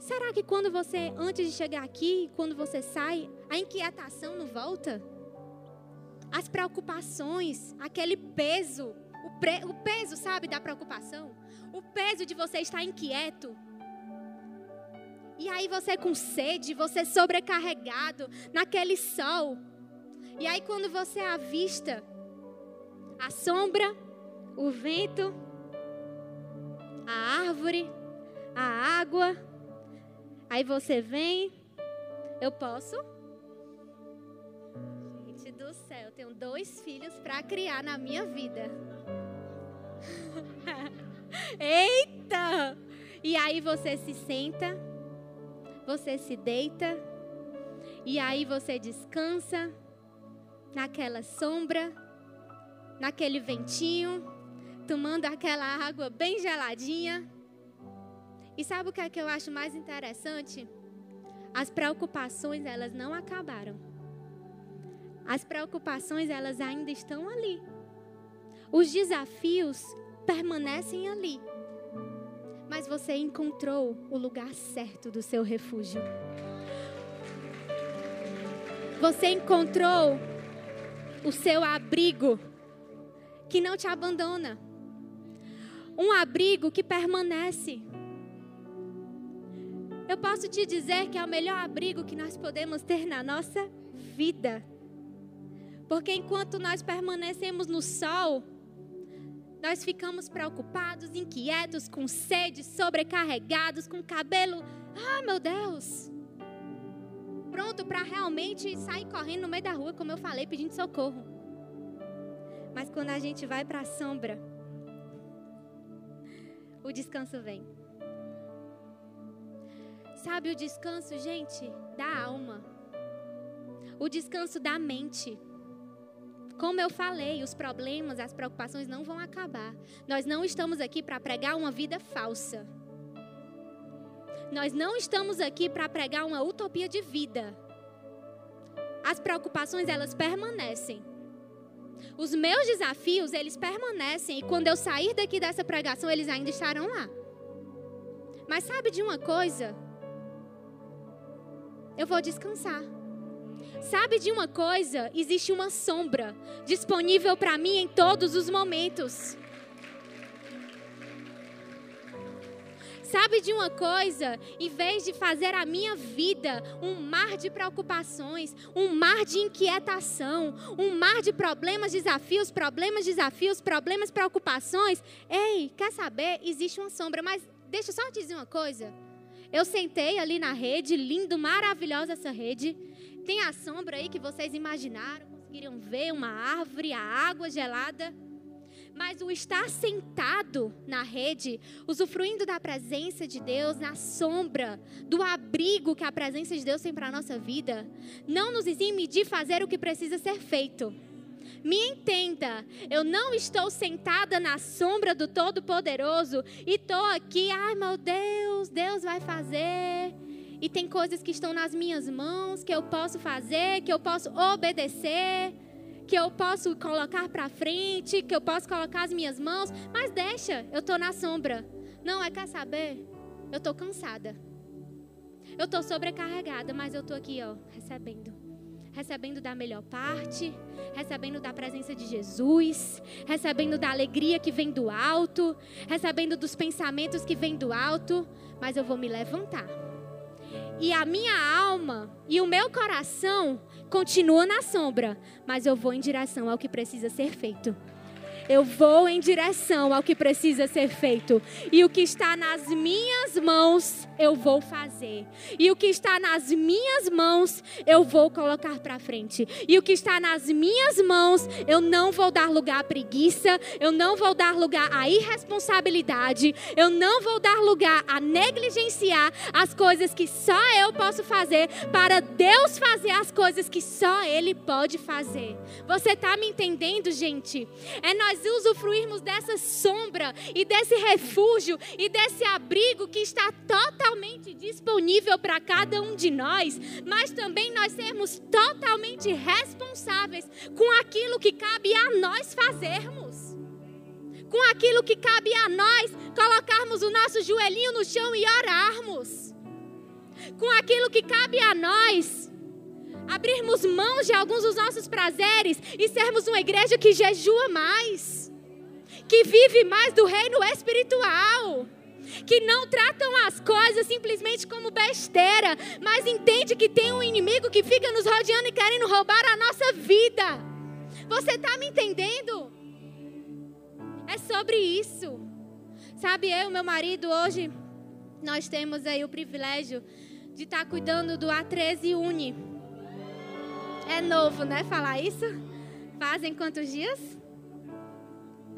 A: Será que quando você, antes de chegar aqui, quando você sai, a inquietação não volta? As preocupações, aquele peso, o, pre, o peso, sabe, da preocupação? O peso de você estar inquieto. E aí você com sede, você sobrecarregado naquele sol. E aí quando você avista a sombra, o vento, a árvore, a água, Aí você vem, eu posso? Gente do céu, eu tenho dois filhos para criar na minha vida. Eita! E aí você se senta, você se deita, e aí você descansa naquela sombra, naquele ventinho, tomando aquela água bem geladinha. E sabe o que é que eu acho mais interessante? As preocupações, elas não acabaram. As preocupações, elas ainda estão ali. Os desafios permanecem ali. Mas você encontrou o lugar certo do seu refúgio. Você encontrou o seu abrigo que não te abandona. Um abrigo que permanece. Eu posso te dizer que é o melhor abrigo que nós podemos ter na nossa vida. Porque enquanto nós permanecemos no sol, nós ficamos preocupados, inquietos, com sede, sobrecarregados, com cabelo, ah, meu Deus. Pronto para realmente sair correndo no meio da rua, como eu falei, pedindo socorro. Mas quando a gente vai para a sombra, o descanso vem. Sabe o descanso, gente, da alma. O descanso da mente. Como eu falei, os problemas, as preocupações não vão acabar. Nós não estamos aqui para pregar uma vida falsa. Nós não estamos aqui para pregar uma utopia de vida. As preocupações, elas permanecem. Os meus desafios, eles permanecem. E quando eu sair daqui dessa pregação, eles ainda estarão lá. Mas sabe de uma coisa? Eu vou descansar. Sabe de uma coisa? Existe uma sombra disponível para mim em todos os momentos. Sabe de uma coisa? Em vez de fazer a minha vida um mar de preocupações, um mar de inquietação, um mar de problemas, desafios, problemas, desafios, problemas, preocupações, ei, quer saber? Existe uma sombra, mas deixa eu só te dizer uma coisa. Eu sentei ali na rede, lindo, maravilhosa essa rede. Tem a sombra aí que vocês imaginaram, conseguiriam ver uma árvore, a água gelada. Mas o estar sentado na rede, usufruindo da presença de Deus, na sombra, do abrigo que a presença de Deus tem para a nossa vida, não nos exime de fazer o que precisa ser feito. Me entenda, eu não estou sentada na sombra do Todo-Poderoso e estou aqui, ai meu Deus, Deus vai fazer. E tem coisas que estão nas minhas mãos que eu posso fazer, que eu posso obedecer que eu posso colocar para frente, que eu posso colocar as minhas mãos, mas deixa, eu estou na sombra. Não, é quer saber? Eu estou cansada. Eu estou sobrecarregada, mas eu estou aqui, ó, recebendo. Recebendo da melhor parte, recebendo da presença de Jesus, recebendo da alegria que vem do alto, recebendo dos pensamentos que vem do alto, mas eu vou me levantar. E a minha alma e o meu coração continua na sombra, mas eu vou em direção ao que precisa ser feito. Eu vou em direção ao que precisa ser feito. E o que está nas minhas mãos, eu vou fazer. E o que está nas minhas mãos, eu vou colocar para frente. E o que está nas minhas mãos, eu não vou dar lugar à preguiça, eu não vou dar lugar à irresponsabilidade, eu não vou dar lugar a negligenciar as coisas que só eu posso fazer para Deus fazer as coisas que só Ele pode fazer. Você está me entendendo, gente? É nós usufruirmos dessa sombra e desse refúgio e desse abrigo que está totalmente disponível para cada um de nós, mas também nós sermos totalmente responsáveis com aquilo que cabe a nós fazermos. Com aquilo que cabe a nós colocarmos o nosso joelhinho no chão e orarmos. Com aquilo que cabe a nós abrirmos mãos de alguns dos nossos prazeres e sermos uma igreja que jejua mais, que vive mais do reino espiritual, que não tratam as coisas simplesmente como besteira, mas entende que tem um inimigo que fica nos rodeando e querendo roubar a nossa vida. Você está me entendendo? É sobre isso. Sabe, eu e meu marido hoje nós temos aí o privilégio de estar tá cuidando do A13 Uni. É novo, né? Falar isso? Fazem quantos dias?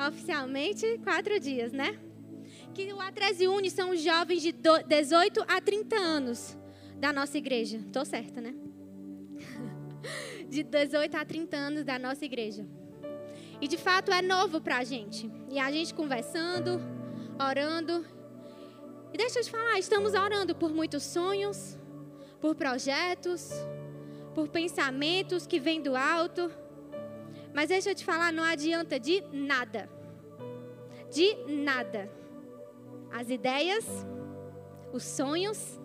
A: Oficialmente, quatro dias, né? Que o A13 Uni são os jovens de 18 a 30 anos da nossa igreja. Tô certa, né? De 18 a 30 anos da nossa igreja. E de fato é novo para a gente. E a gente conversando, orando. E deixa eu te falar, estamos orando por muitos sonhos, por projetos, por pensamentos que vêm do alto. Mas deixa eu te falar, não adianta de nada. De nada. As ideias, os sonhos,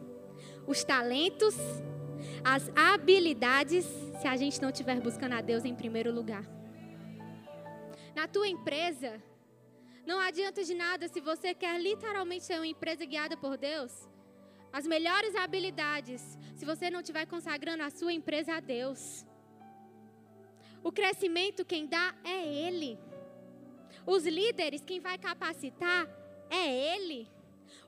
A: os talentos, as habilidades, se a gente não estiver buscando a Deus em primeiro lugar. Na tua empresa, não adianta de nada se você quer literalmente ser uma empresa guiada por Deus as melhores habilidades, se você não estiver consagrando a sua empresa a Deus. O crescimento quem dá é Ele. Os líderes, quem vai capacitar é Ele.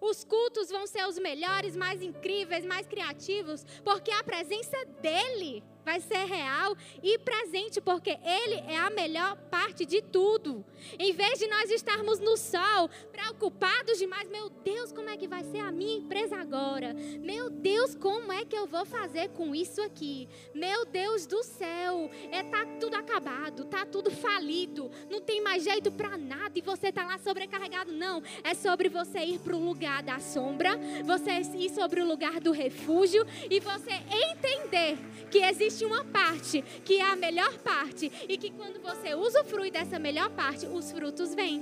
A: Os cultos vão ser os melhores, mais incríveis, mais criativos, porque a presença dEle vai ser real e presente, porque Ele é a melhor parte de tudo. Em vez de nós estarmos no sol, preocupados demais, meu Deus, como é que vai ser a minha empresa agora? Meu Deus, como é que eu vou fazer com isso aqui? Meu Deus do céu, é tá tudo acabado, tá tudo falido, não tem mais jeito para nada e você tá lá sobrecarregado. Não, é sobre você ir para o lugar da sombra, você ir sobre o lugar do refúgio e você entender que existe uma parte que é a melhor parte e que quando você usufrui dessa melhor parte, os frutos vêm.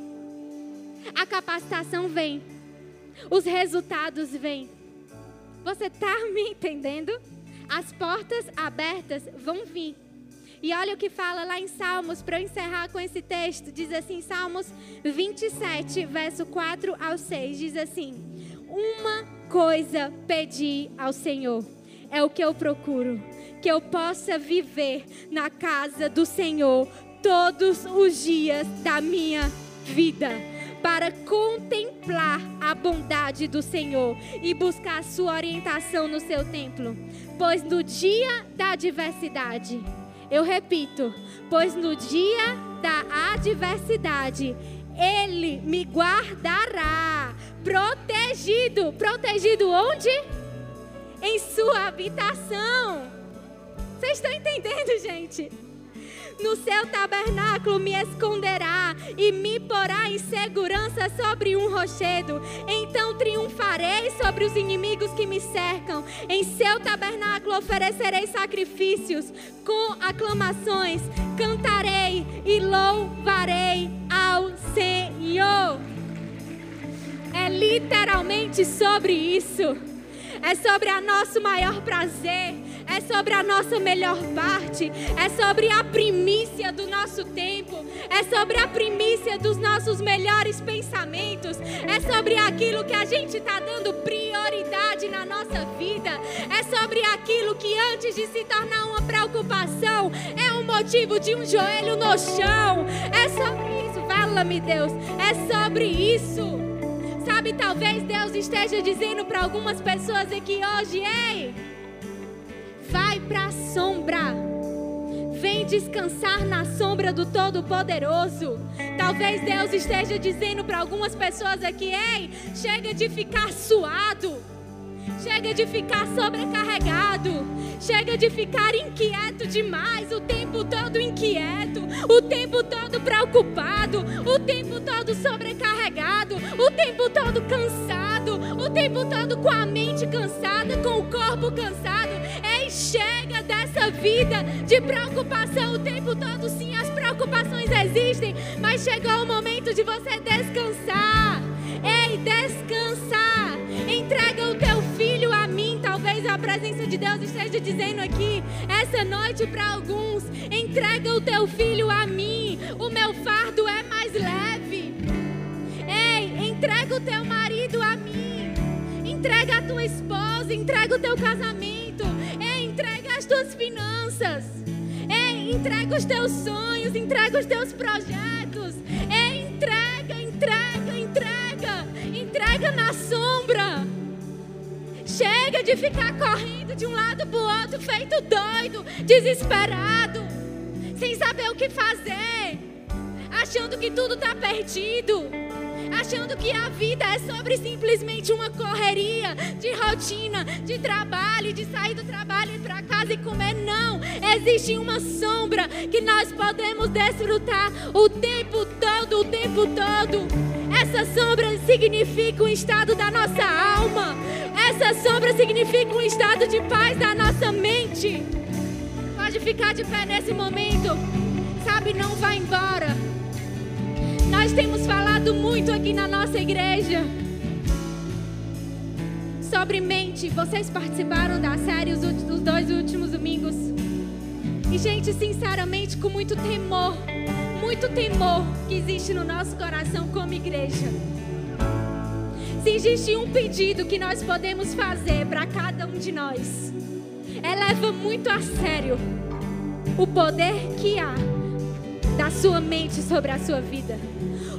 A: A capacitação vem. Os resultados vêm. Você está me entendendo? As portas abertas vão vir. E olha o que fala lá em Salmos, para eu encerrar com esse texto. Diz assim, Salmos 27, verso 4 ao 6. Diz assim: Uma coisa pedi ao Senhor, é o que eu procuro que eu possa viver na casa do Senhor todos os dias da minha vida, para contemplar a bondade do Senhor e buscar a sua orientação no seu templo. Pois no dia da adversidade, eu repito, pois no dia da adversidade, Ele me guardará. Protegido. Protegido onde? Em sua habitação. Vocês estão entendendo, gente? No seu tabernáculo me esconderá e me porá em segurança sobre um rochedo. Então triunfarei sobre os inimigos que me cercam. Em seu tabernáculo oferecerei sacrifícios com aclamações. Cantarei e louvarei ao Senhor. É literalmente sobre isso. É sobre a nosso maior prazer é sobre a nossa melhor parte, é sobre a primícia do nosso tempo, é sobre a primícia dos nossos melhores pensamentos, é sobre aquilo que a gente está dando prioridade na nossa vida, é sobre aquilo que antes de se tornar uma preocupação é um motivo de um joelho no chão, é sobre isso, fala-me Deus, é sobre isso. Sabe, talvez Deus esteja dizendo para algumas pessoas aqui hoje, ei, Vai para a sombra. Vem descansar na sombra do Todo-Poderoso. Talvez Deus esteja dizendo para algumas pessoas aqui: ei, chega de ficar suado. Chega de ficar sobrecarregado. Chega de ficar inquieto demais, o tempo todo inquieto, o tempo todo preocupado, o tempo todo o tempo todo cansado, o tempo todo com a mente cansada, com o corpo cansado. Ei, chega dessa vida de preocupação o tempo todo. Sim, as preocupações existem, mas chegou o momento de você descansar. Ei, descansar. Entrega o teu filho a mim. Talvez a presença de Deus esteja dizendo aqui, essa noite para alguns: entrega o teu filho a mim. O meu fardo esposa, entrega o teu casamento. Ei, entrega as tuas finanças. Ei, entrega os teus sonhos, entrega os teus projetos. Ei, entrega, entrega, entrega. Entrega na sombra. Chega de ficar correndo de um lado para o outro, feito doido, desesperado, sem saber o que fazer, achando que tudo está perdido, achando que a vida é sobre simplesmente uma correria de rotina, de trabalho, de sair do trabalho e ir para casa e comer. Não, existe uma sombra que nós podemos desfrutar o tempo todo, o tempo todo. Essa sombra significa o estado da nossa alma. Essa sombra significa um estado de paz da nossa mente. Pode ficar de pé nesse momento. Sabe, não vai embora. Nós temos falado muito aqui na nossa igreja sobre mente. Vocês participaram da série os, os dois últimos domingos. E, gente, sinceramente, com muito temor, muito temor que existe no nosso coração como igreja. Se existe um pedido que nós podemos fazer para cada um de nós, é leva muito a sério o poder que há da sua mente sobre a sua vida.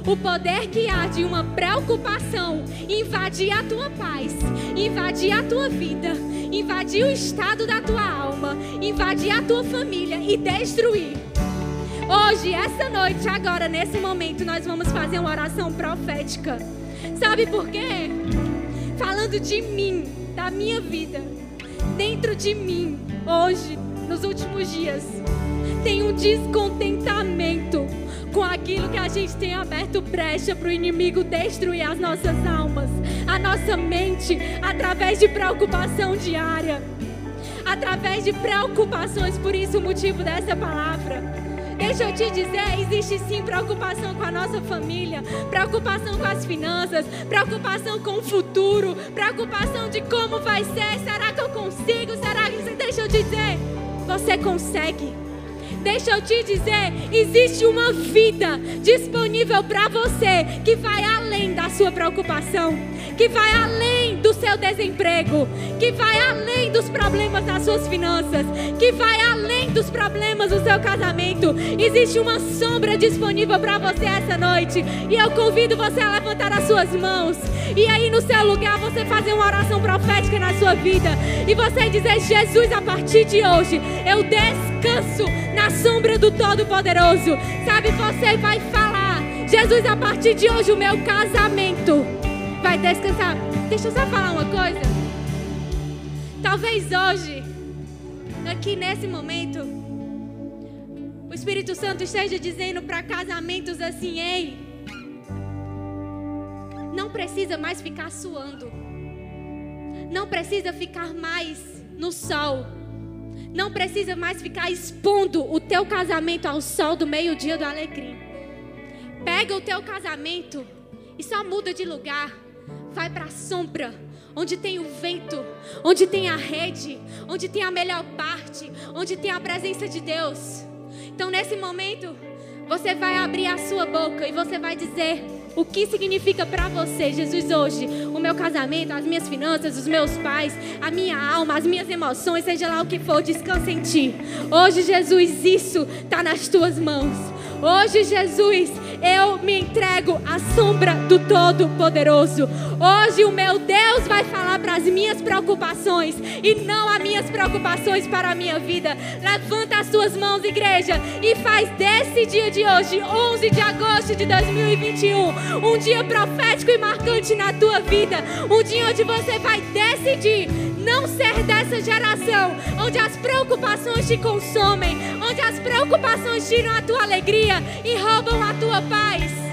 A: O poder que há de uma preocupação invadir a tua paz, invadir a tua vida, invadir o estado da tua alma, invadir a tua família e destruir. Hoje, essa noite, agora, nesse momento, nós vamos fazer uma oração profética. Sabe por quê? Falando de mim, da minha vida, dentro de mim, hoje, nos últimos dias, tem um descontentamento com aquilo que a gente tem aberto brecha para o inimigo destruir as nossas almas, a nossa mente, através de preocupação diária, através de preocupações, por isso o motivo dessa palavra. Deixa eu te dizer, existe sim preocupação com a nossa família, preocupação com as finanças, preocupação com o futuro, preocupação de como vai ser, será que eu consigo? Será que deixa eu te dizer, você consegue. Deixa eu te dizer, existe uma vida disponível para você que vai além da sua preocupação, que vai além do seu desemprego, que vai além dos problemas das suas finanças, que vai além dos problemas do seu casamento. Existe uma sombra disponível para você essa noite, e eu convido você a levantar as suas mãos e aí no seu lugar você fazer uma oração profética na sua vida e você dizer: Jesus, a partir de hoje eu descanso na sombra do Todo-Poderoso. Sabe, você vai falar: Jesus, a partir de hoje o meu casamento vai descansar. Deixa eu só falar uma coisa. Talvez hoje, aqui nesse momento, o Espírito Santo esteja dizendo para casamentos assim: ei, não precisa mais ficar suando, não precisa ficar mais no sol, não precisa mais ficar expondo o teu casamento ao sol do meio-dia do alegria. Pega o teu casamento e só muda de lugar, vai para a sombra onde tem o vento, onde tem a rede, onde tem a melhor parte, onde tem a presença de Deus. Então, nesse momento, você vai abrir a sua boca e você vai dizer o que significa para você, Jesus, hoje, o meu casamento, as minhas finanças, os meus pais, a minha alma, as minhas emoções, seja lá o que for, descansa em ti. Hoje, Jesus, isso está nas tuas mãos. Hoje, Jesus, eu me entrego à sombra do Todo-Poderoso. Hoje, o meu Deus vai falar para as minhas preocupações e não as minhas preocupações para a minha vida. Levanta as suas mãos, igreja, e faz desse dia de hoje, 11 de agosto de 2021, um dia profético e marcante na tua vida. Um dia onde você vai decidir não ser dessa geração onde as preocupações te consomem, onde as preocupações tiram a tua alegria e roubam a tua paz.